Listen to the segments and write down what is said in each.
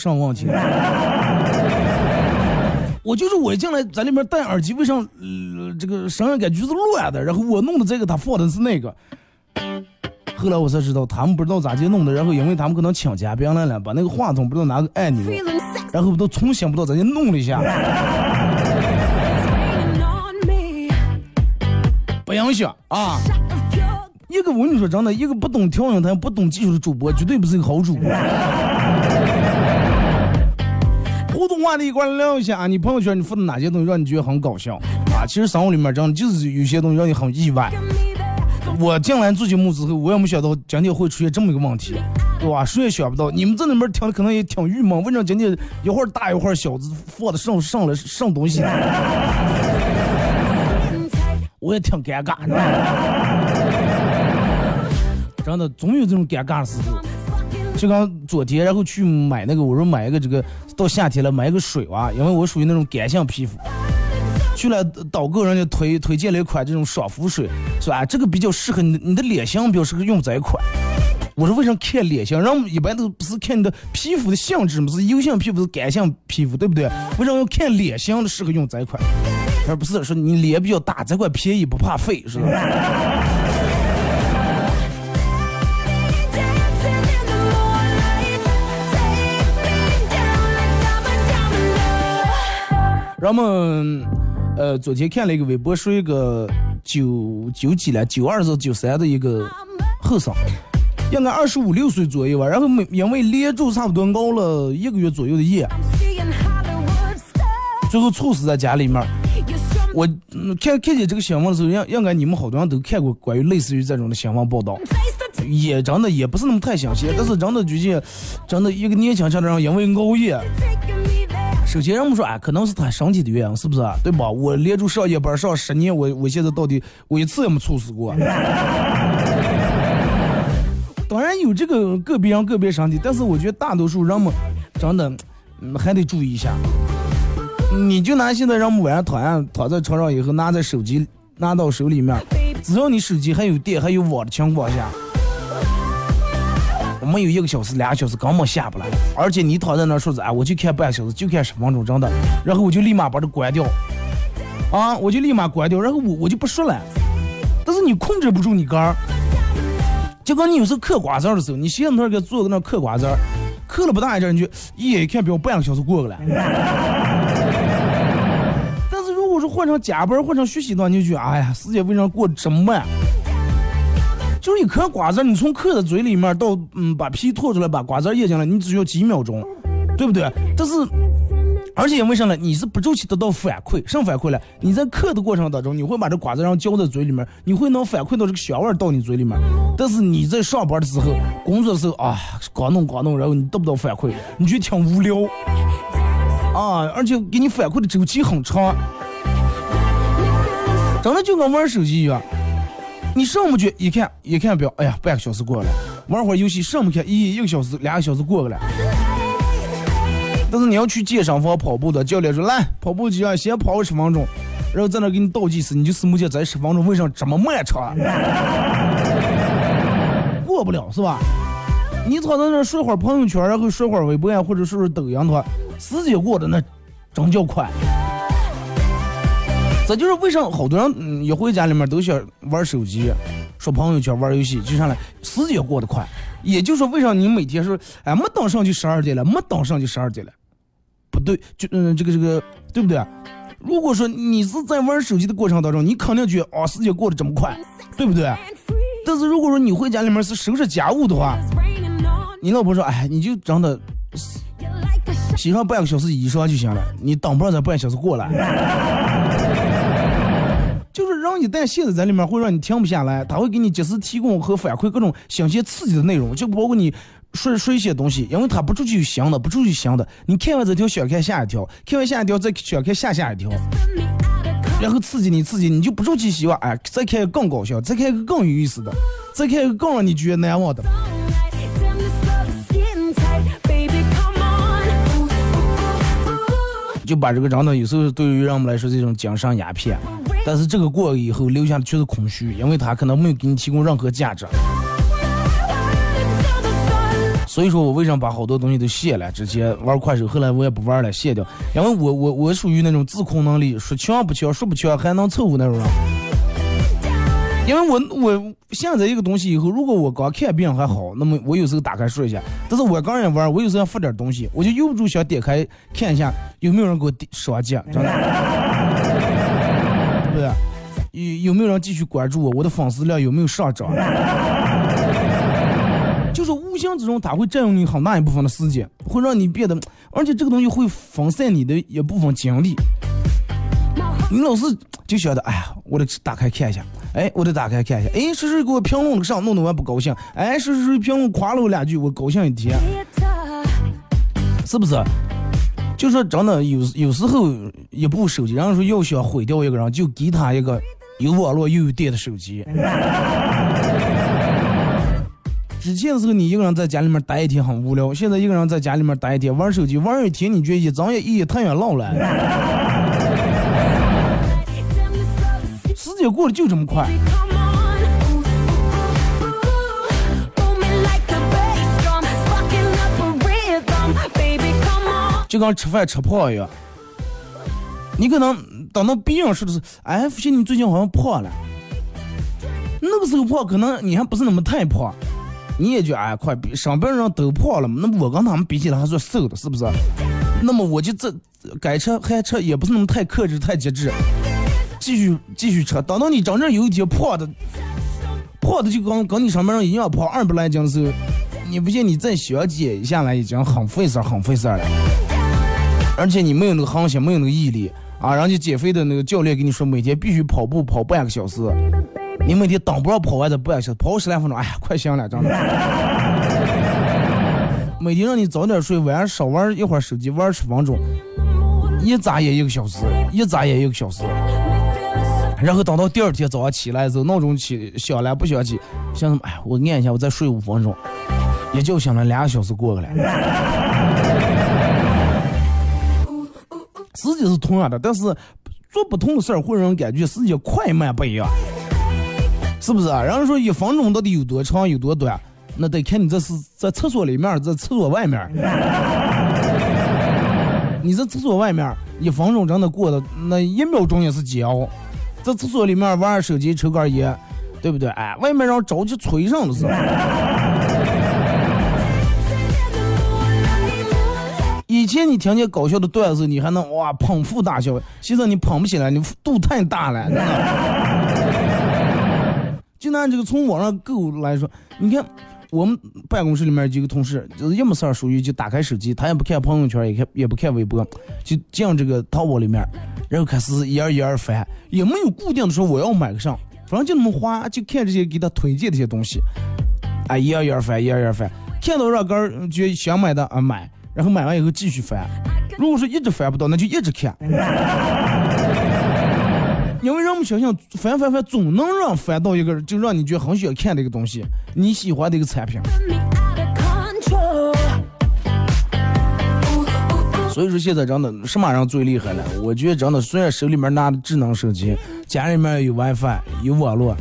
终于知道什么问题。我就是我一进来在里面戴耳机，为啥呃这个声音感觉是乱的？然后我弄的这个，他放的是那个。后来我才知道，他们不知道咋接弄的，然后因为他们可能请嘉宾来了，把那个话筒不知道哪个按钮，然后都重新不知道咋就弄了一下。不影响啊！一个我跟你说真的，一个不懂调音台、不懂技术的主播，绝对不是一个好主播。话的一块聊一下啊，你朋友圈你发的哪些东西让你觉得很搞笑啊？其实生活里面真的就是有些东西让你很意外。我进来做节目之后，我也没想到今天会出现这么一个问题，对吧？谁也想不到，你们这里面听的可能也挺郁闷，为啥今天一会儿大一会儿小，放的上上了上东西？我也挺尴尬的，真的总有这种尴尬的时候。就刚昨天，然后去买那个，我说买一个这个，到夏天了买个水娃，因为我属于那种干性皮肤。去了导购，人家推推荐了一款这种爽肤水，是吧？这个比较适合你你的脸型，比较适合用这一款。我说为什么看脸型？人们一般都不是看你的皮肤的性质嘛，是油性皮肤是干性皮肤，对不对？为什么要看脸型的适合用这一款？而不是说你脸比较大，这款便宜不怕费，是吧？人们，呃，昨天看了一个微博，说一个九九几了，九二是九三的一个后生，应该二十五六岁左右吧。然后每因为连住差不多熬了一个月左右的夜，最后猝死在家里面。我看看见这个新闻的时候，应应该你们好多人都看过关于类似于这种的新闻报道，也真的也不是那么太详细，但是真的最近，真的一个年轻轻的人因为熬夜。首先，人们说，哎，可能是他身体的原因，是不是？对吧？我连着上夜班上十年，我我现在到底我一次也没猝死过。当然有这个个别人个别身体，但是我觉得大多数人们真的还得注意一下。你就拿现在人们晚上躺下躺在床上以后，拿在手机拿到手里面，只要你手机还有电还有网的情况下。我们有一个小时、两个小时根本下不来，而且你躺在那儿说着，哎，我就看半小时，就看十分钟，真的，然后我就立马把它关掉，啊，我就立马关掉，然后我我就不说了。但是你控制不住你肝儿，就跟你有时候嗑瓜子儿的时候，你现在那给坐在那嗑瓜子儿，嗑了不大一阵，你就一眼一看表，半个小时过去了。但是如果说换成加班、换成学习的话，你就觉得，哎呀，时间为啥过这么慢？就是一颗瓜子，你从嗑的嘴里面到嗯把皮吐出来，把瓜子咽进来，你只需要几秒钟，对不对？但是，而且因为啥呢？你是不周期得到反馈，什么反馈了？你在嗑的过程当中，你会把这瓜子让嚼在嘴里面，你会能反馈到这个香味到你嘴里面。但是你在上班的时候、工作的时候啊，刚弄刚弄，然后你得不到反馈，你觉得挺无聊啊，而且给你反馈的周期很长，真的就跟玩手机一样。你上不去，一看一看表，哎呀，半个小时过了。玩会儿游戏，上不去，一一个小时、两个小时过去了。但是你要去健身房跑步的，教练说来跑步机啊，先跑个十分钟，然后在那给你倒计时，你就是目前在十分钟，为啥这么漫长？过不了是吧？你躺在那刷会儿朋友圈，然后刷会儿微博啊，或者说是抖音的话，时间过得那真叫快。这就是为啥好多人一回家里面都想玩手机、刷朋友圈、玩游戏，就上来时间过得快。也就是说，为啥你每天说，哎，没等上就十二点了，没等上就十二点了？不对，就嗯，这个这个，对不对？如果说你是在玩手机的过程当中，你肯定觉得哦，时间过得这么快，对不对？但是如果说你回家里面是收拾家务的话，你老婆说，哎，你就真的洗上半个小时衣裳就行了，你等不上这半小时过来。一旦现在在里面会让你停不下来，他会给你及时提供和反馈各种新鲜刺激的内容，就包括你说说一些东西，因为他不出去有新的，不出去新的，你看完这条想看下一条，看完下一条再想看下下一条，然后刺激你刺激，你就不住去希望哎再看更搞笑，再看一个更有意思的，再看一个更让你觉得难忘的，就把这个真的有时候对于我们来说这种精神鸦片。但是这个过了以后，留下的却是空虚，因为他可能没有给你提供任何价值。所以说我为什么把好多东西都卸了？直接玩快手，后来我也不玩了，卸掉。因为我我我属于那种自控能力说强不强，说不强还能凑合那种人。因为我我下载一个东西以后，如果我刚看别人还好，那么我有时候打开说一下。但是我刚人玩，我有时候要发点东西，我就忍不住想点开看一下有没有人给我刷奖，真的，有有没有人继续关注我？我的粉丝量有没有上涨？就是无形之中，它会占用你很大一部分的时间，会让你变得，而且这个东西会分散你的一部分精力。你老是就晓得，哎呀，我得打开看一下，哎，我得打开看一下，哎，谁谁给我评论了上，弄得我不高兴，哎，谁谁谁评论夸了我两句，我高兴一天，是不是？就说真的有有时候一部手机，然后说要想毁掉一个人，就给他一个有网络又有电的手机。之前时候，你一个人在家里面待一天很无聊，现在一个人在家里面待一天玩手机玩一天，你觉得一睁眼一夜太阳老了。时间过得就这么快。就跟吃饭吃胖一样，你可能等到别人说的是，哎，父亲你最近好像胖了，那个时候胖可能你还不是那么太胖。你也觉哎，快上边人都胖了嘛？那我跟他们比起来还算瘦的，是不是？那么我就这该吃还吃，也不是那么太克制、太节制，继续继续吃。等到你真正有一天胖的，胖的就跟跟你上边人一样胖，二百来斤的时候，你不信你再小减下来，已经很费事儿、很费事儿了。而且你没有那个恒心，没有那个毅力啊！人家减肥的那个教练跟你说，每天必须跑步跑半个小时。你每天挡不上跑完这半小时，跑十来分钟，哎呀，快行了，真的。每天让你早点睡，晚上少玩一会儿手机，玩十分钟，一眨眼一个小时，一眨眼一个小时。然后等到第二天早上起来的时候，闹钟起响了不响起，想什么？哎，我按一下，我再睡五分钟，一觉醒了两个小时过去了。时间是同样的，但是做不同的事儿会让人感觉时间快慢不一样。是不是啊？然后说一分钟到底有多长有多短？那得看你这是在厕所里面，在厕所外面。你在厕所外面一分钟真的过的那一秒钟也是煎熬，在厕所里面玩手机抽根烟，对不对？哎，外面让着急催上了是。以前你听见搞笑的段子，你还能哇捧腹大笑，现在你捧不起来，你肚太大了，就拿这个从网上购来说，你看我们办公室里面几个同事，就是一没事儿，属于就打开手机，他也不看朋友圈，也看也不看微博，就进这个淘宝里面，然后开始一页一页翻，也没有固定的说我要买个啥，反正就那么花，就看这些给他推荐这些东西，啊，一页一页翻，一页一页翻，看到让根觉得想买的啊买，然后买完以后继续翻，如果说一直翻不到，那就一直看。因为人们相信翻翻翻总能让翻到一个，就让你觉得很喜欢看的一个东西，你喜欢的一个产品。所以说现在真的什么人最厉害了？我觉得真的，虽然手里面拿的智能手机，家里面有 WiFi 有网络，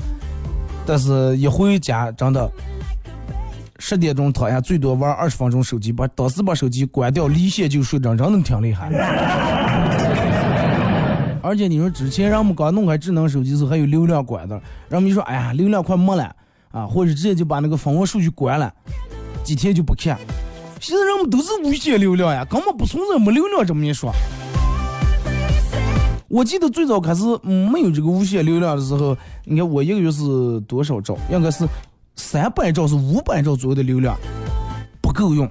但是一回家真的十点钟躺下，最多玩二十分钟手机，把当时把手机关掉离线就睡着，真的挺厉害。而且你说之前人们刚弄开智能手机时候还有流量管的，人们就说哎呀流量快没了啊，或者直接就把那个蜂窝数据关了，几天就不看。现在人们都是无限流量呀，根本不存在没流量这么一说。我记得最早开始没有这个无限流量的时候，你看我一个月是多少兆？应该是三百兆是五百兆左右的流量，不够用，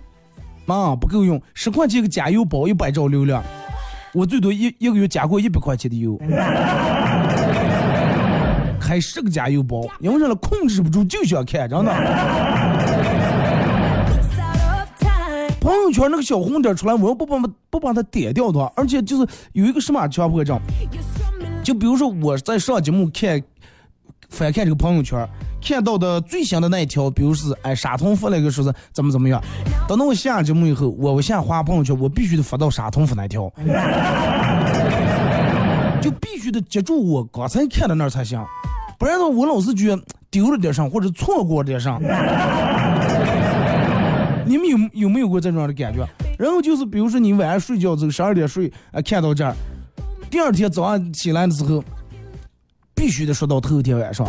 啊不够用，十块钱一个加油宝一百兆流量。我最多一一个月加过一百块钱的油，开十个加油包，因为啥了？控制不住就想看，真的。朋友圈那个小红点出来，我要不把不把它点掉的话，而且就是有一个什么强迫症，就比如说我在上节目看。翻看这个朋友圈，看到的最新的那一条，比如是哎沙童发了一个说是怎么怎么样，等到我下节目以后，我我现在发朋友圈，我必须得发到沙童发那条，就必须得接住我刚才看的那才行，不然的话我老是觉得丢了点啥或者错过点啥。你们有有没有过这种的感觉？然后就是比如说你晚上睡觉走十二点睡啊，看到这儿，第二天早上起来的时候，必须得说到头天晚上。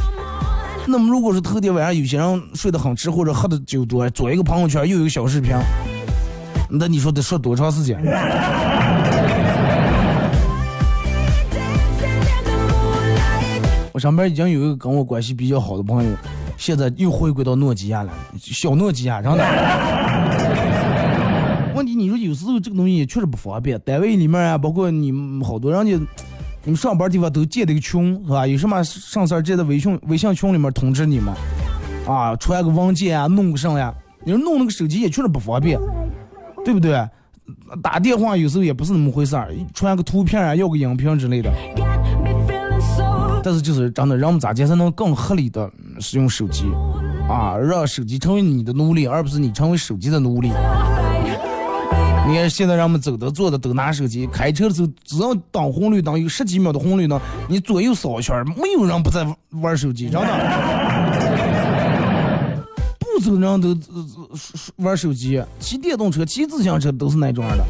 那么如果是头天晚上有些人睡得很迟或者喝的酒多，做一个朋友圈又一个小视频，那你说得说多长时间？我上边已经有一个跟我关系比较好的朋友，现在又回归到诺基亚了，小诺基亚，真的。问题你说有时候这个东西也确实不方便，单位里面啊，包括你们好多人家，你们上班地方都建这个群是吧？有什么上事儿，在微信微信群里面通知你们，啊，传个文件啊，弄个什呀？你说弄那个手机也确实不方便，对不对？打电话有时候也不是那么回事儿，传个图片啊，要个音频之类的。但是就是真的，让我们咋才能更合理的使用手机啊？让手机成为你的奴隶，而不是你成为手机的奴隶。你看现在人们走的、坐的都拿手机，开车的时候只要等红绿灯有十几秒的红绿灯，你左右扫一圈，没有人不在玩手机，真的。不走人都玩手机，骑电动车、骑自行车都是那种的。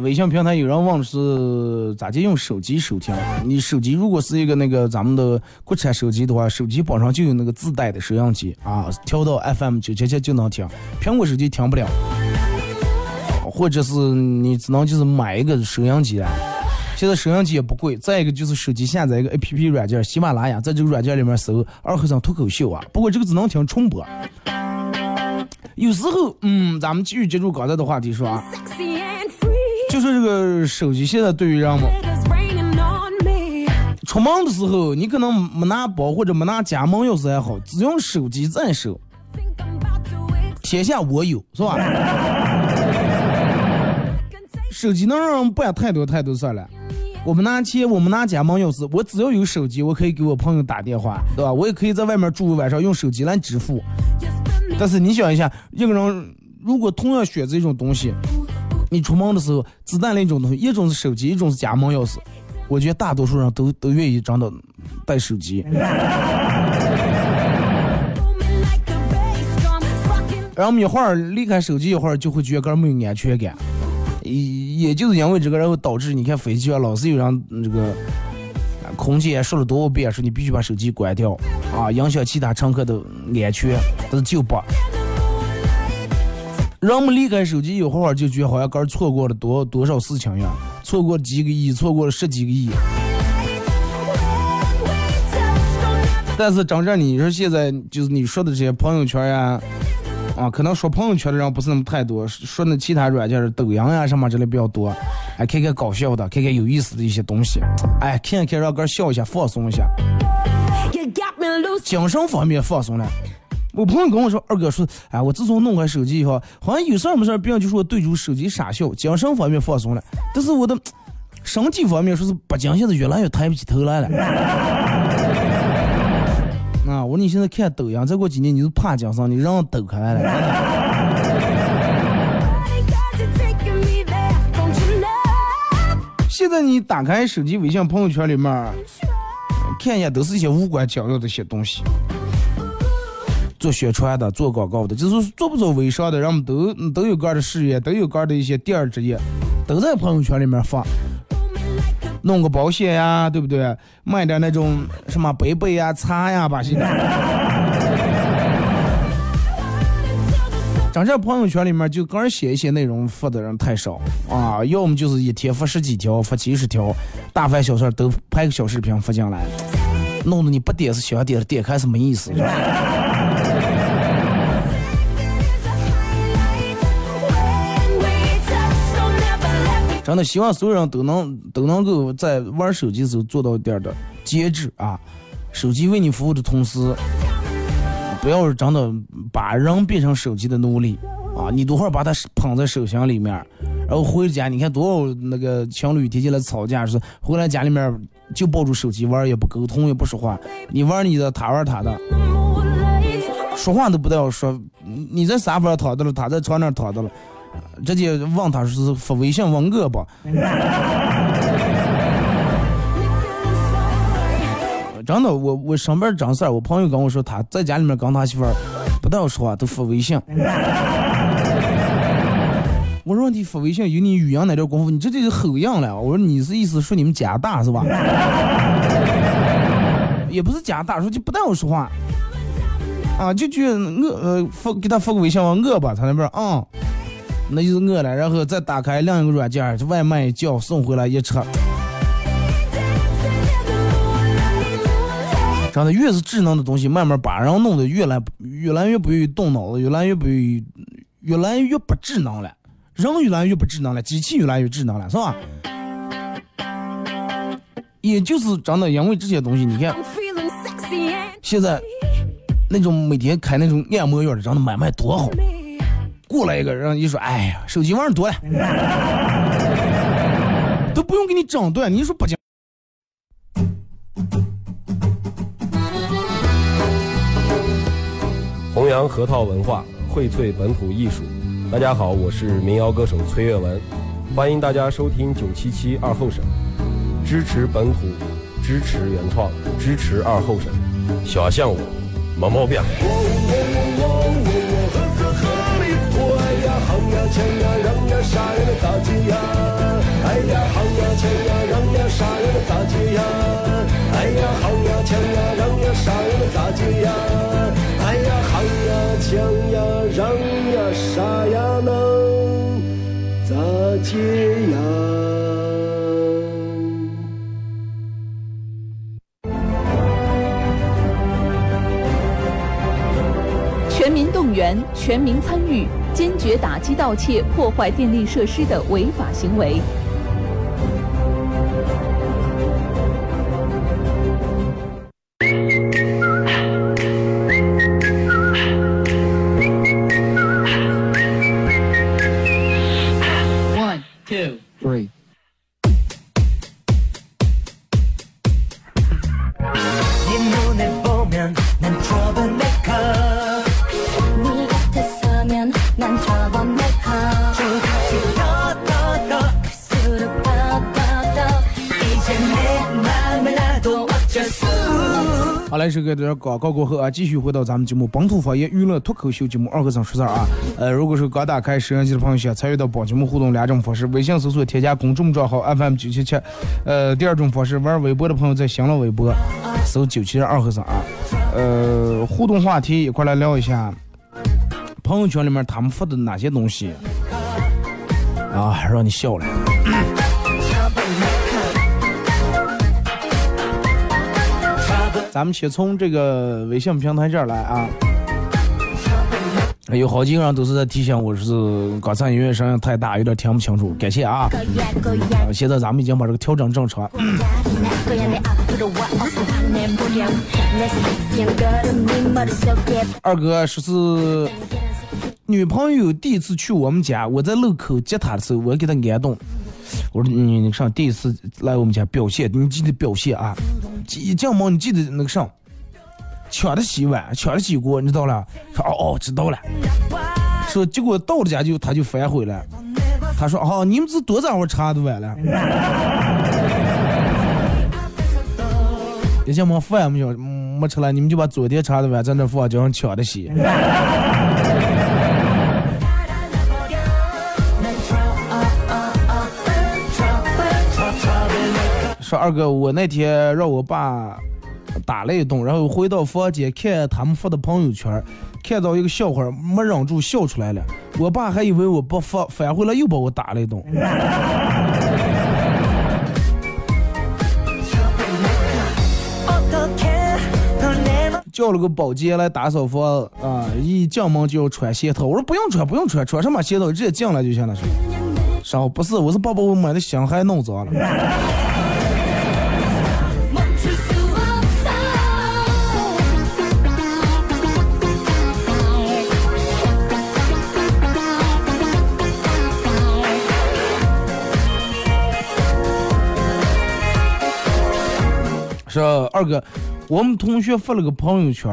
微信平台有人问是咋就用手机收听？你手机如果是一个那个咱们的国产手机的话，手机本上就有那个自带的收音机啊，调到 FM 九七七就能听。苹果手机听不了，或者是你只能就是买一个收音机。现在收音机也不贵，再一个就是手机下载一个 APP 软件，喜马拉雅，在这个软件里面搜二和尚脱口秀啊。不过这个只能听重播。有时候，嗯，咱们继续接触刚才的话题说啊。就是这个手机现在对于人们，出门的时候你可能没拿包或者没拿家门钥匙还好，只用手机在手，天下我有是吧？手机能让人办太多太多事了。我们拿钱，我们拿家门钥匙，我只要有手机，我可以给我朋友打电话，对吧？我也可以在外面住晚上用手机来支付。但是你想一下，一个人如果同样选择一种东西。你出门的时候只带两种东西，一种是手机，一种是家门钥匙。我觉得大多数人都都愿意真的带手机。然后一会儿离开手机一会儿，就会觉得没有安全感。也也就是因为这个，然后导致你看飞机上老是有人这个空姐说了多少遍，说你必须把手机关掉啊，影响其他乘客的安全，但是就不。人们离开手机一会儿，就觉得好像刚错过了多多少事情一样，错过几个亿，错过了十几个亿。但是真正你说现在就是你说的这些朋友圈呀，啊，可能说朋友圈的人不是那么太多，说那其他软件，抖音呀什么之类比较多。哎，看看搞笑的，看看有意思的一些东西，哎，看看让哥笑一下，放松一下，精神方面放松了。我朋友跟我说，二哥说，哎，我自从弄开手机以后，好像有事儿没事儿，别人就说对住手机傻笑，精神方面放松了。但是我的身体方面说是不精，现在越来越抬不起头来了。啊，我说你现在看抖音，再过几年你就怕精神，你人抖开来了。现在你打开手机微信朋友圈里面，看一下都是一些无关紧要的一些东西。做宣传的，做广告的，就是做不做微商的，人们都都有个的事业，都有个的一些第二职业，都在朋友圈里面发，弄个保险呀，对不对？卖点那种什么杯杯呀、茶呀，把些。真正朋友圈里面就个人写一些内容发的人太少啊，要么就是一天发十几条、发几十条，大凡小事都拍个小视频发进来，弄得你不点是想点，点开是没意思。真的希望所有人都能都能够在玩手机时候做到一点的节制啊！手机为你服务的同时，不要真的把人变成手机的奴隶啊！你多会把它捧在手心里面，然后回家你看多少那个情侣提起来吵架是回来家里面就抱住手机玩，也不沟通也不说话，你玩你的，他玩他的，说话都不带说，你在沙发上躺着了，他在床上躺着了。直接问他是发微信问我吧？真的，我我上班正事儿，我朋友跟我说他在家里面跟他媳妇儿不带我说话，都发微信。我说你发微信有你语音那点功夫，你这就是吼样了。我说你是意思说你们家大是吧？也不是家大，说就不带我说话。啊，就就我呃发给他发个微信问，我饿吧，他那边啊，那就是饿了，然后再打开另一个软件，外卖叫送回来一吃。真的，越是智能的东西，慢慢把人弄得越来越来越不愿意动脑子，越来越不愿意，越来越不智能了。人越来越不智能了，机器越来越智能了，是吧？也就是真的，因为这些东西，你看，现在那种每天开那种按摩院的，真的买卖多好。过来一个人你说，哎呀，手机玩多了，都不用给你整断，你说不讲。弘扬核桃文化，荟萃本土艺术。大家好，我是民谣歌手崔月文，欢迎大家收听九七七二后生，支持本土，支持原创，支持二后生，小象我，没毛病。啥样的杂技呀？哎呀，好呀，抢呀，让呀，啥样的杂技呀？哎呀，好呀，抢呀，让呀，啥样的杂技呀？哎呀，好呀，抢呀，让呀，啥呀能杂技呀？全民动员，全民参与。坚决打击盗窃、破坏电力设施的违法行为。好来，这个点广告过后啊，继续回到咱们节目《本土方言娱乐脱口秀》节目二和尚说事儿啊。呃，如果是刚打开摄像机的朋友，想参与到本节目互动两种方式：微信搜索添加公众账号 FM 九七七；呃，第二种方式，玩微博的朋友在新浪微博搜九七二和尚啊。呃，互动话题一块来聊一下，朋友圈里面他们发的哪些东西啊，让你笑了。咱们先从这个微信平台这儿来啊，有好几个人都是在提醒我，是刚才音乐声音太大，有点听不清楚，感谢啊。现在咱们已经把这个调整正常。二哥说是女朋友第一次去我们家，我在路口接她的时候，我给她安顿。我说你你上第一次来我们家表现，你记得表现啊！一进门你记得那个上，抢着洗碗，抢着洗锅，你知道了？说哦哦，知道了。说结果到了家就他就反悔了，他说哦，你们是多早会茶的碗了？一进门饭没没吃了，你们就把昨天茶的碗在那放，叫人抢着洗。说二哥，我那天让我爸打了一顿，然后回到房间看他们发的朋友圈，看到一个笑话，没忍住笑出来了。我爸还以为我不发，返回来又把我打了一顿。叫了个保洁来打扫房啊，一进门就要穿鞋套。我说不用穿，不用穿，穿什么鞋套直接进来就行了。说，不是，我是爸把我买的香还弄脏了。说二哥，我们同学发了个朋友圈，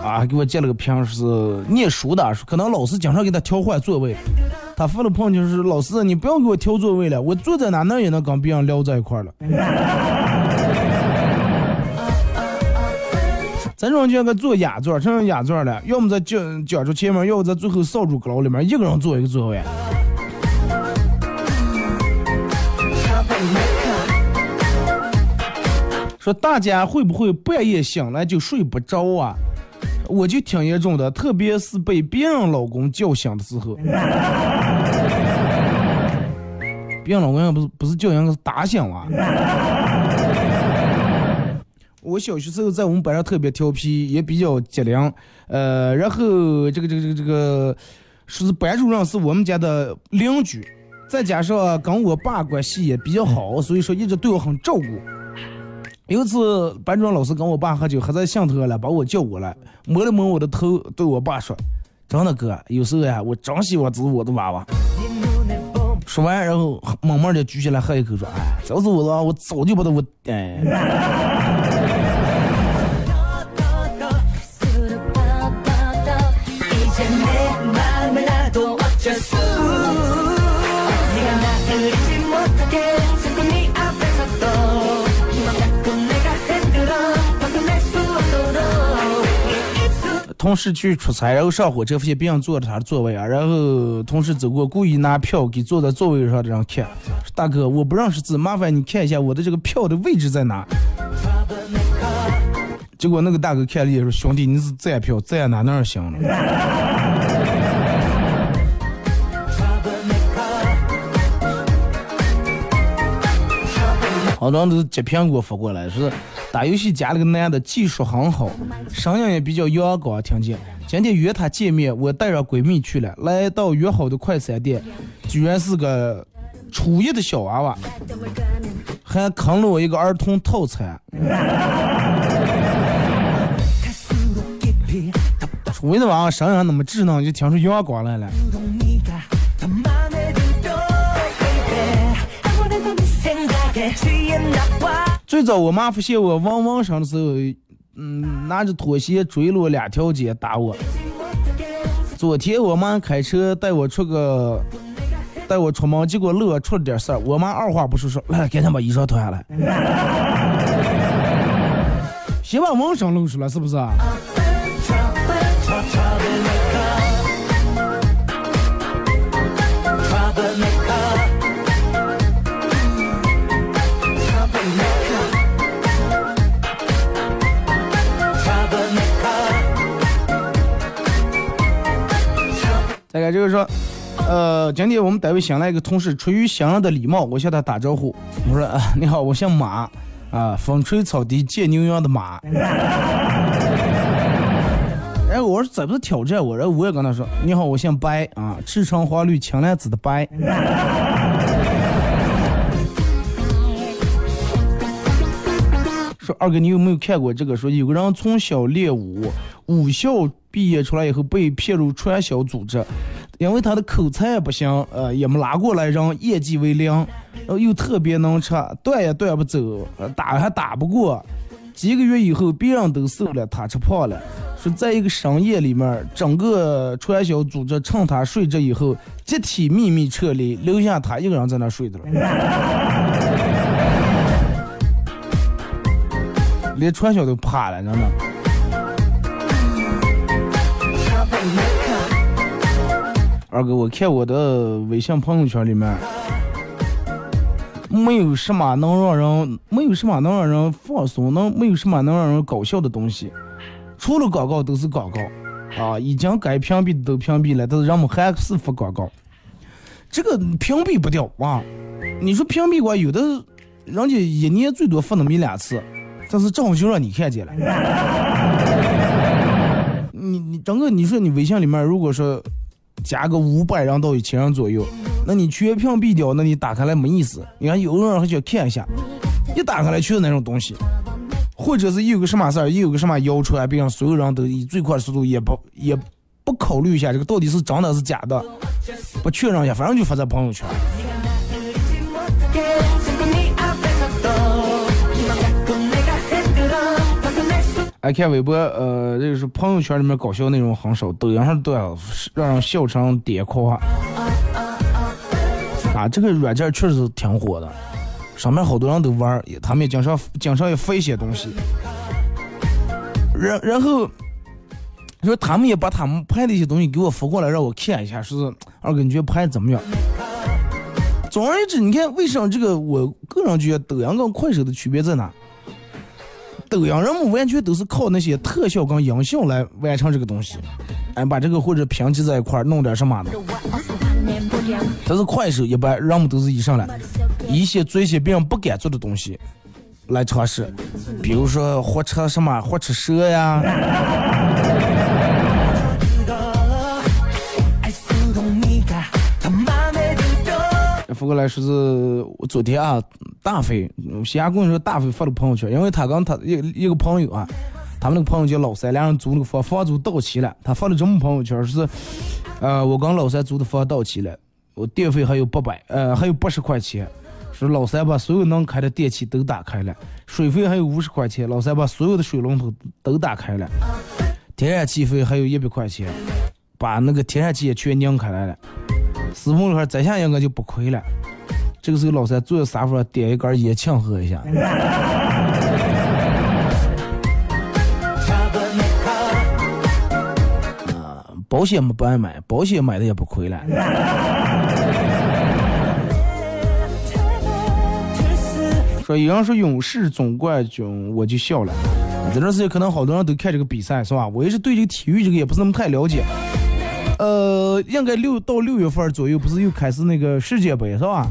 啊，给我截了个屏，是念书的，可能老师经常给他调换座位。他发了朋友圈是老师，你不要给我调座位了，我坐在哪那也能跟别人聊在一块了。咱这种就应该坐雅座，成雅座了，要么在讲讲出前面，要么在最后扫帚阁楼里面，一个人坐一个座位。说大家会不会半夜醒来就睡不着啊？我就挺严重的，特别是被别人老公叫醒的时候。别人老公不是不是叫醒，是打醒了。我小学时候在我们班上特别调皮，也比较机灵。呃，然后这个这个这个这个，说是班主任是我们家的邻居，再加上跟我爸关系也比较好，所以说一直对我很照顾。有一次，班主任老师跟我爸喝酒，喝在兴头了，把我叫过来，摸了摸我的头，对我爸说：“真的哥，有时候呀，我真喜欢这是我的娃娃。”说完，然后慢慢的举起来喝一口，说：“哎，这是我的娃，我早就把他我哎。”同事去出差，然后上火车发现别人坐着他的座位啊，然后同事走过，故意拿票给坐在座位上的人看，大哥，我不认识字，麻烦你看一下我的这个票的位置在哪。结果那个大哥看了一眼说：“兄弟，你是站票，站哪哪行了？”好多人都是截屏给我发过来，说打游戏加了个男的，技术很好，声音也比较阳光，听见。今天约他见面，我带上闺蜜去了，来到约好的快餐店，居然是个初一的小娃娃，还坑了我一个儿童套餐。初一的娃娃声音那么稚嫩，就听出阳光来了。最早我妈发现我汪汪声的时候，嗯，拿着拖鞋追了我两条街打我。昨天我妈开车带我出个，带我出门，结果路上出了点事儿，我妈二话不说说，来赶紧把衣裳脱下来，先把汪声露出来，是不是就是说，呃，今天我们单位新来一个同事，出于新人的礼貌，我向他打招呼，我说：“啊，你好，我姓马，啊，风吹草低见牛羊的马。”然后我说：“这不是挑战我？”然后我也跟他说：“你好，我姓白，啊，赤橙黄绿青蓝紫的白。”二哥，你有没有看过这个？说有个人从小练武，武校毕业出来以后被骗入传销组织，因为他的口才不行，呃，也没拉过来人，业绩为零，然后又特别能吃，断也断不走，打还打不过。几个月以后，别人都瘦了，他吃胖了。说在一个深夜里面，整个传销组织趁他睡着以后，集体秘密撤离，留下他一个人在那睡着了。连传销都怕了，真的。二哥，我看我的微信朋友圈里面，没有什么能让人，没有什么能让人放松，能没有什么能让人搞笑的东西，除了广告都是广告，啊，已经该屏蔽的都屏蔽了，但是人们还是发广告，这个屏蔽不掉啊！你说屏蔽过，有的人家一年最多发那么一两次。但是正好就让你看见了。你你整个你说你微信里面如果说加个五百人到一千人左右，那你全屏蔽掉，那你打开来没意思。你看有的人还想看一下，一打开来全是那种东西，或者是有个什么事儿，有个什么谣传，别让所有人都以最快速度也不也不考虑一下这个到底是真的是假的，不确认一下，反正就发在朋友圈。来看微博，呃，这个是朋友圈里面搞笑内容很少，抖音上多让人笑成点哭啊！这个软件确实挺火的，上面好多人都玩，他们也经常经常也发一些东西。然然后你说他们也把他们拍的一些东西给我发过来，让我看一下，说是二哥你觉得拍的怎么样？总而言之，你看为什么这个我个人觉得抖音跟快手的区别在哪？抖音人们完全都是靠那些特效跟音效来完成这个东西，哎，把这个或者拼接在一块儿弄点什么的。但是快手一般人们都是以上来一些做一些别人不敢做的东西来尝试，比如说火车什么火车蛇呀。过来说是昨天啊，大飞，西安跟你说大飞发的朋友圈，因为他跟他一一个朋友啊，他们那个朋友叫老三，两人租那个房房租到期了，他发的这么朋友圈是，呃，我跟老三租的房到期了，我电费还有八百，呃，还有八十块钱，说老三把所有能开的电器都打开了，水费还有五十块钱，老三把所有的水龙头都打开了，天然气费还有一百块钱，把那个天然气也全拧开来了。私房里这下应该就不亏了。这个时候，老三坐在沙发上点一根烟，庆贺一下。啊，保险没不爱买，保险买的也不亏了。说有人说勇士总冠军，我就笑了。这段时间可能好多人都看这个比赛，是吧？我也是对这个体育这个也不是那么太了解。呃，应该六到六月份左右，不是又开始那个世界杯是吧？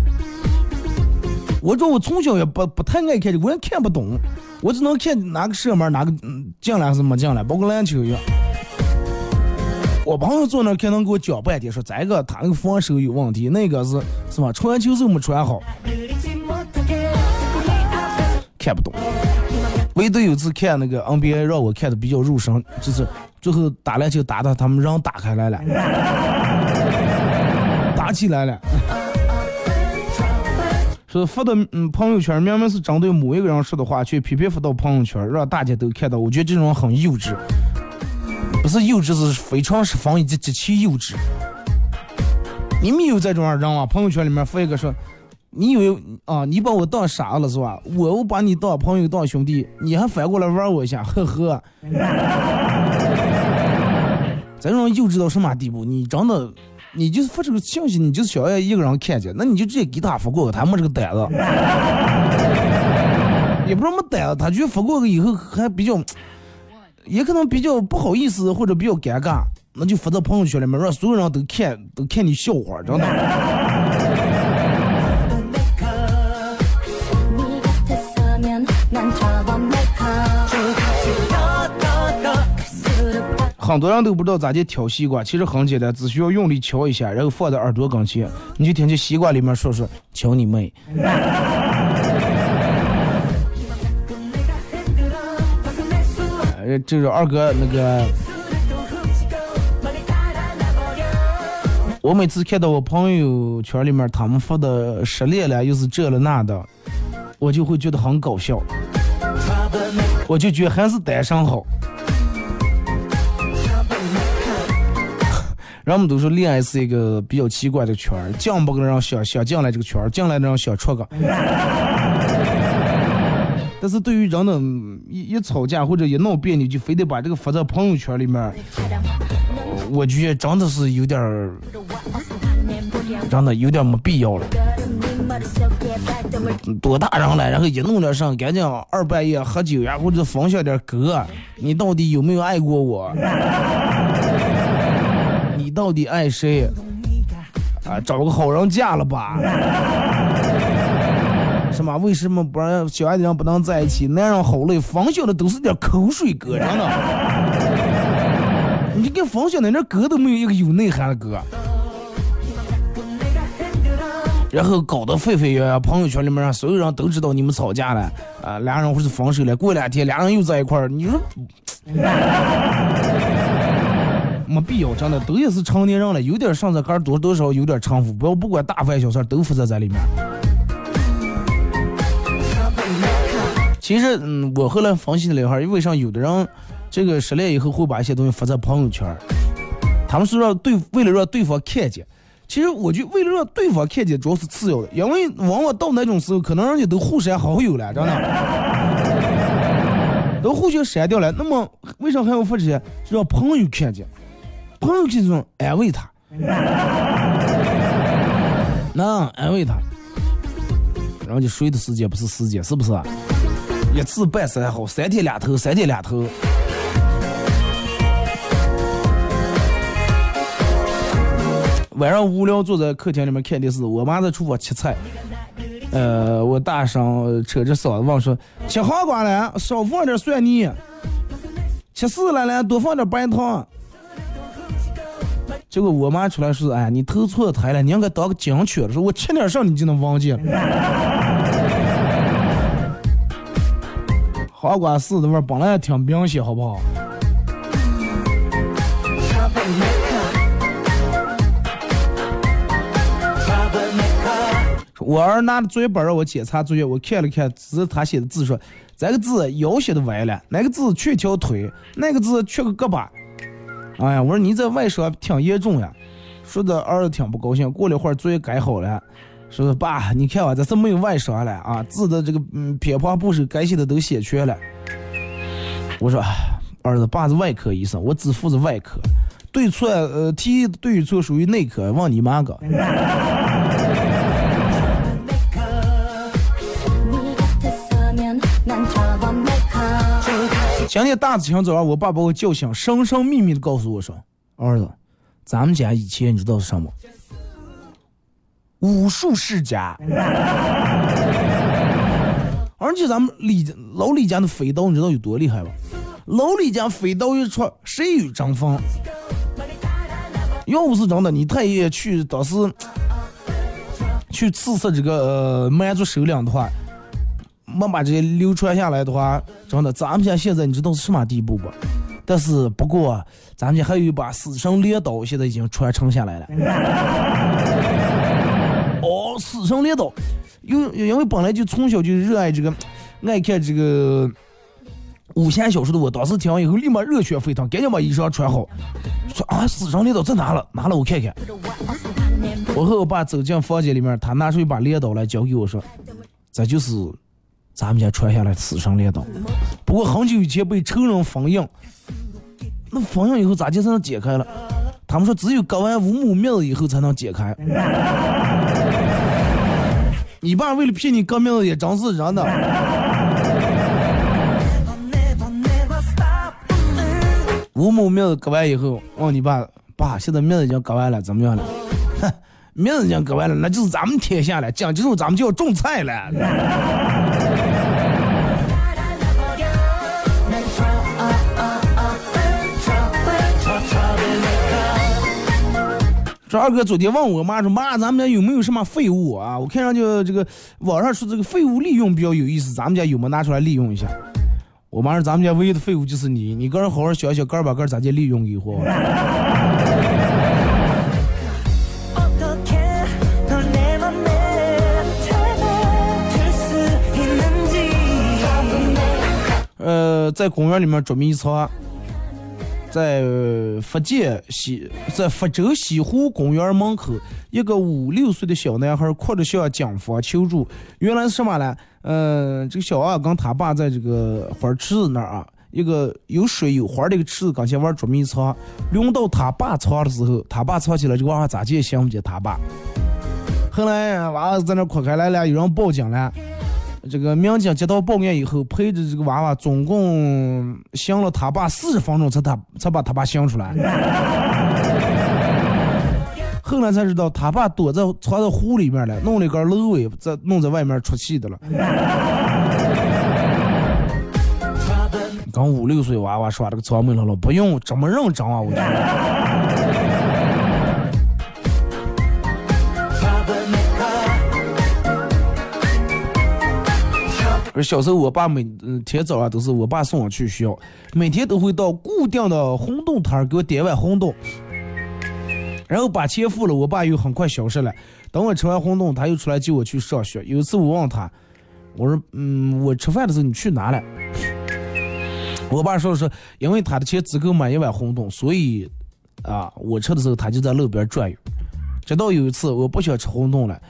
我说我从小也不不太爱看这个，我也看不懂，我只能看哪个射门哪个进了还是没进了，包括篮球一样。我朋友坐那看能给我讲半天，说这个他那个防守有问题，那个是是吧？传球是没传好，看不懂。唯独有次看那个 NBA 让我看的比较入神，就是最后打篮球打的他们人打开来了，打起来了。说发的嗯朋友圈明明是针对某一个人说的话，却偏偏发到朋友圈让大家都看到，我觉得这种很幼稚，不是幼稚是非常是防以及极其幼稚。你没有这种人吗？朋友圈里面发一个说。你以为啊，你把我当傻了是吧？我把你当朋友当兄弟，你还反过来玩我一下，呵呵。这种幼稚到什么地步？你真的，你就是发这个信息，你就是想要一个人看见，那你就直接给他发过去，他没这个胆子。也不是没胆子，他就发过去以后还比较，也可能比较不好意思或者比较尴尬，那就发到朋友圈里面，让所有人都看，都看你笑话，真的。很多人都不知道咋去挑西瓜，其实很简单，只需要用力敲一下，然后放在耳朵跟前，你就听见西瓜里面说说“敲你妹”。这是二哥那个，我每次看到我朋友圈里面他们发的失恋了，又是这了那的，我就会觉得很搞笑，我就觉得还是单身好。人们都说恋爱是一个比较奇怪的圈儿，进不个人想想进来这个圈儿，进来的人想出个。但是对于人的一一吵架或者一闹别扭，就非得把这个发在朋友圈里面，我觉得真的是有点儿，真的有点没必要了。多大人了，然后一弄点上，赶紧二半夜喝酒呀，或者分享点歌，你到底有没有爱过我？到底爱谁？啊，找个好人嫁了吧？是吗？为什么不让小爱的人不能在一起？男人好累，分享的都是点口水歌，真的。你给分享的那歌都没有一个有内涵的歌。然后搞得沸沸扬扬，朋友圈里面让所有人都知道你们吵架了，啊，俩人或是分手了。过两天俩人又在一块儿，你说？没必要，真的都也是成年人了，有点上这杆多多少有点城府，不要不管大饭小事都负责在里面。其实，嗯，我后来分析了一下，为啥有的人这个失恋以后会把一些东西发在朋友圈？他们说让对，为了让对方看见。其实，我就为了让对方看见，主要是次要的，因为往往到那种时候，可能人家都互删好友了，真的。都互相删掉了。那么为啥还要发这些？让朋友看见，朋友这种安慰他，能安慰他。人家睡的时间不是时间，是不是？一次办三好，三天两头，三天两头。晚上无聊坐在客厅里面看电视，我妈在厨房切菜。呃，我大声扯着嗓子问说：“切黄瓜了，少放点蒜泥；切丝了了，多放点白糖。”结果我妈出来说：“哎，你投错胎了，你应该当个警犬了。”说我切点上你就能忘记了。黄瓜丝的味儿本来也挺明显，好不好？我儿拿着作业本让我检查作业，我看了看，只是他写的字说，这个字腰写的歪了，那个字缺条腿，那个字缺个胳膊。哎呀，我说你这外伤挺严重呀。说的儿子挺不高兴。过了一会儿作业改好了，说爸，你看我这是没有外伤了啊，字的这个嗯偏旁部首该写的都写全了。我说儿子，爸是外科医生，我只负责外科，对错呃题对错属于内科，问你妈个。今天大清早上，我爸把我叫醒，神神秘秘的告诉我说：“儿子，咱们家以前你知道是什么？武术世家，而且咱们李老李家的飞刀，你知道有多厉害吧？老李家飞刀一出，谁与争锋？要不是真的，你太爷去当时去刺杀这个满族首领的话。”没把这些流传下来的话，真的，咱们家现在你知道是什么地步不？但是不过，咱们家还有一把死神猎刀，现在已经传承下来了。哦，死神猎刀，因为因为本来就从小就热爱这个，爱看这个武侠小说的我，当时听完以后立马热血沸腾，赶紧把衣裳穿好，说啊，死神猎刀在哪了？拿了我看看。我和我爸走进房间里面，他拿出一把猎刀来交给我说，这就是。咱们家传下来死神猎刀，不过很久以前被仇人封印，那封印以后咋就才能解开了？他们说只有割完五亩面子以后才能解开。你爸为了骗你割面子也真是人的。五亩面子割完以后，问你爸，爸现在面子已经割完了，怎么样了？哼，面子已经割完了，那就是咱们天下了，讲究咱们就要种菜了。二哥昨天问我妈说妈，咱们家有没有什么废物啊？我看上去这个网上说这个废物利用比较有意思，咱们家有没拿出来利用一下？我妈说咱们家唯一的废物就是你，你个人好好想想，个儿把个儿咋地利用以后。呃，在公园里面捉迷藏。在福建西，在福州西湖公园门口，一个五六岁的小男孩哭着向警方求助。原来是什么呢？嗯，这个小娃跟他爸在这个花池子那儿啊，一个有水有花的一个池子刚才玩捉迷藏。轮到他爸藏的时候，他爸藏起来，这个娃娃咋也想不起他爸。后来娃娃在那哭开来了，有人报警了。这个民警接到报案以后，陪着这个娃娃总共想了他爸四十分钟，才他才把他爸想出来。后来才知道，他爸躲在藏在湖里面了，弄了一根芦苇在弄在外面出气的了。刚五六岁娃娃耍这个草莓了了，不用这么认真啊，我觉得。而小时候，我爸每天早上都是我爸送我去学校，每天都会到固定的红豆摊给我点碗红豆，然后把钱付了，我爸又很快消失了。等我吃完红豆，他又出来接我去上学。有一次我问他，我说：“嗯，我吃饭的时候你去哪了？”我爸说的是，因为他的钱只够买一碗红豆，所以啊，我吃的时候他就在路边转悠。直到有一次我不想吃红豆了。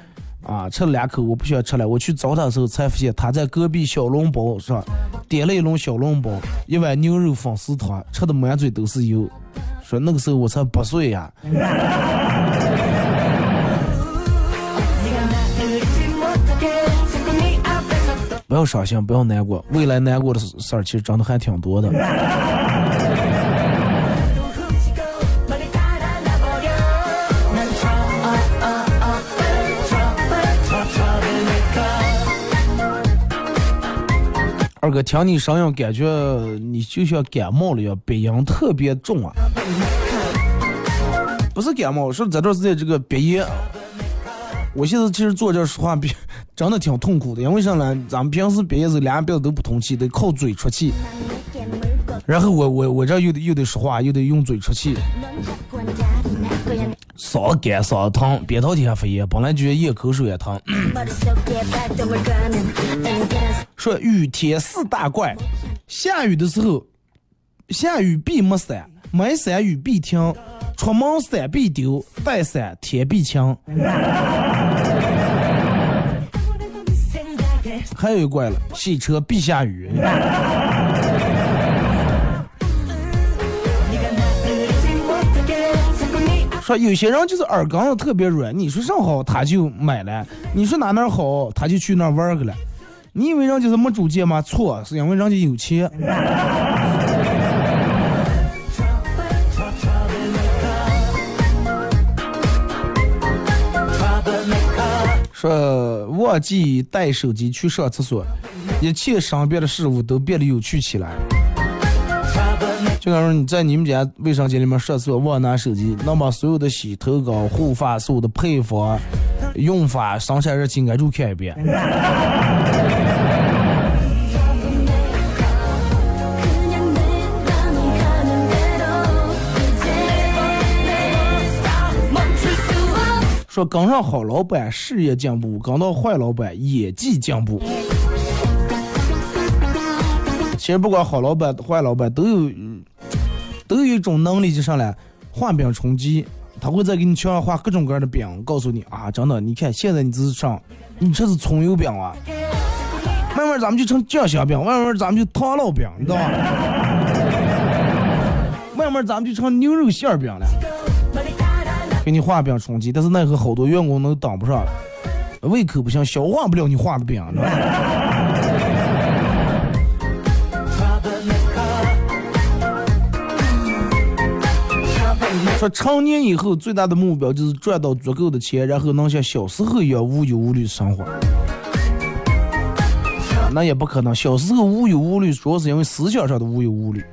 啊，吃了两口，我不想吃了。我去找他的时候，才发现他在隔壁小笼包上点了一笼小笼包，一碗牛肉粉丝汤，吃的满嘴都是油。说那个时候我才八岁呀。不要伤心，不要难过，未来难过的事儿其实真的还挺多的。二哥，听你声音，感觉你就像感冒了一样，鼻音特别重啊。不是感冒，是这段时间这个鼻炎。我现在其实坐这说话比真的挺痛苦的，因为啥呢？咱们平时鼻炎是两鼻子都不通气，得靠嘴出气。然后我我我这又得又得说话，又得用嘴出气，嗓子干嗓子疼，扁桃体还发炎，本来就咽口水也疼。说雨天四大怪，下雨的时候，下雨必没伞，没伞雨必停，出门伞必丢，带伞天必晴。还有一怪了，洗车必下雨。说有些人就是耳根子特别软，你说上好他就买了，你说哪哪好他就去那玩去了。你以为人家是没主见吗？错，是因为人家有钱。说忘记带手机去上厕所，一切身边的事物都变得有趣起来。就比如说你在你们家卫生间里面上厕所忘拿手机，能把所有的洗头膏、护发素的配方、用法、生产日期挨住看一遍。说跟上好老板事业进步，跟到坏老板演技进步。其实不管好老板坏老板都有都有一种能力，就上来画饼充饥，他会在给你墙上画各种各样的饼，告诉你啊，真的，你看现在你这是上，你这是葱油饼啊，慢慢咱们就成酱香饼，慢慢咱们就糖烙饼，你知道吧？慢慢咱们就成牛肉馅饼了。给你画饼充饥，但是奈何好多员工都当不上了，胃口不行，消化不了你画的饼，知道吗？成年以后最大的目标就是赚到足够的钱，然后能像小时候一样无忧无虑生活。那也不可能，小时候无忧无虑，主要是因为思想上的无忧无虑。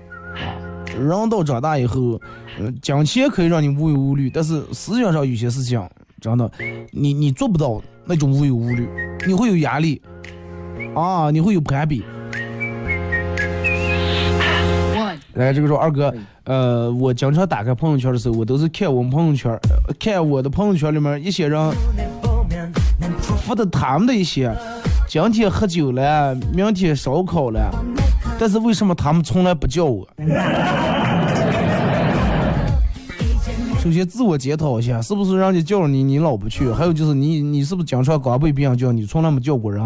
人到长大以后，呃，金钱可以让你无忧无虑，但是思想上有些事情，真的，你你做不到那种无忧无虑，你会有压力，啊，你会有攀比。来，这个时候二哥，呃，我经常打开朋友圈的时候，我都是看我们朋友圈，看我的朋友圈里面一些人发的他们的一些，今天喝酒了，明天烧烤了。但是为什么他们从来不叫我？首先自我检讨一下，是不是人家叫你，你老不去？还有就是你，你是不是经常光被别人叫，你从来没叫过人？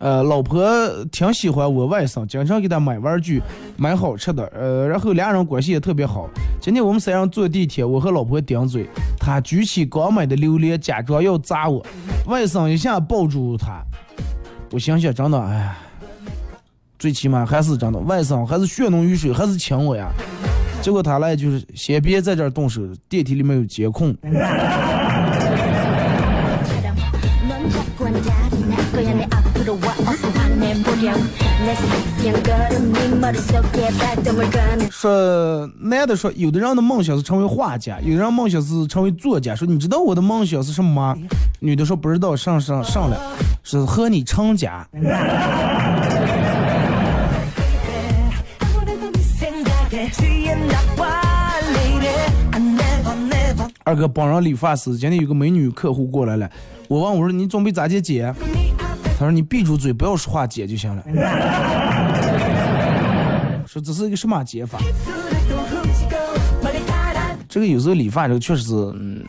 呃，老婆挺喜欢我外甥，经常给他买玩具，买好吃的。呃，然后俩人关系也特别好。今天我们三人坐地铁，我和老婆顶嘴，他举起刚买的榴莲，假装要砸我，外甥一下抱住他。我想想，真的，哎呀，最起码还是真的，外甥还是血浓于水，还是亲我呀。结果他来就是先别在这动手，电梯里面有监控。说男的说，有的人的梦想是成为画家，有的人梦想是成为作家。说你知道我的梦想是什么吗？女的说不知道，上上上来是和你成家。二哥帮人理发师，今天有个美女客户过来了，我问我说你准备咋接剪？他说你闭住嘴，不要说话，姐就行了。说这是一个什么解法？这个有时候理发这个确实是，嗯，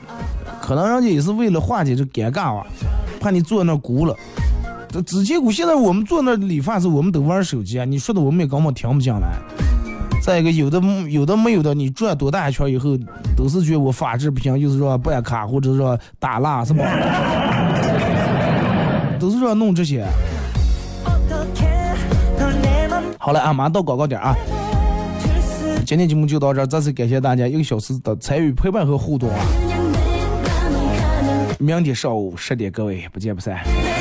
可能人家也是为了化解这尴尬啊，怕你坐那鼓了。这直接鼓现在我们坐那理发时，我们都玩手机啊，你说的我们也根本听不进来。再一个，有的有的没有的，你转多大一圈以后，都是觉得我发质不行，就是说办卡或者说打蜡是吧？都是要弄这些。好了啊马上到广告点啊。今天节目就到这再次感谢大家一个小时的参与陪伴和互动啊。明天上午十点各位不见不散。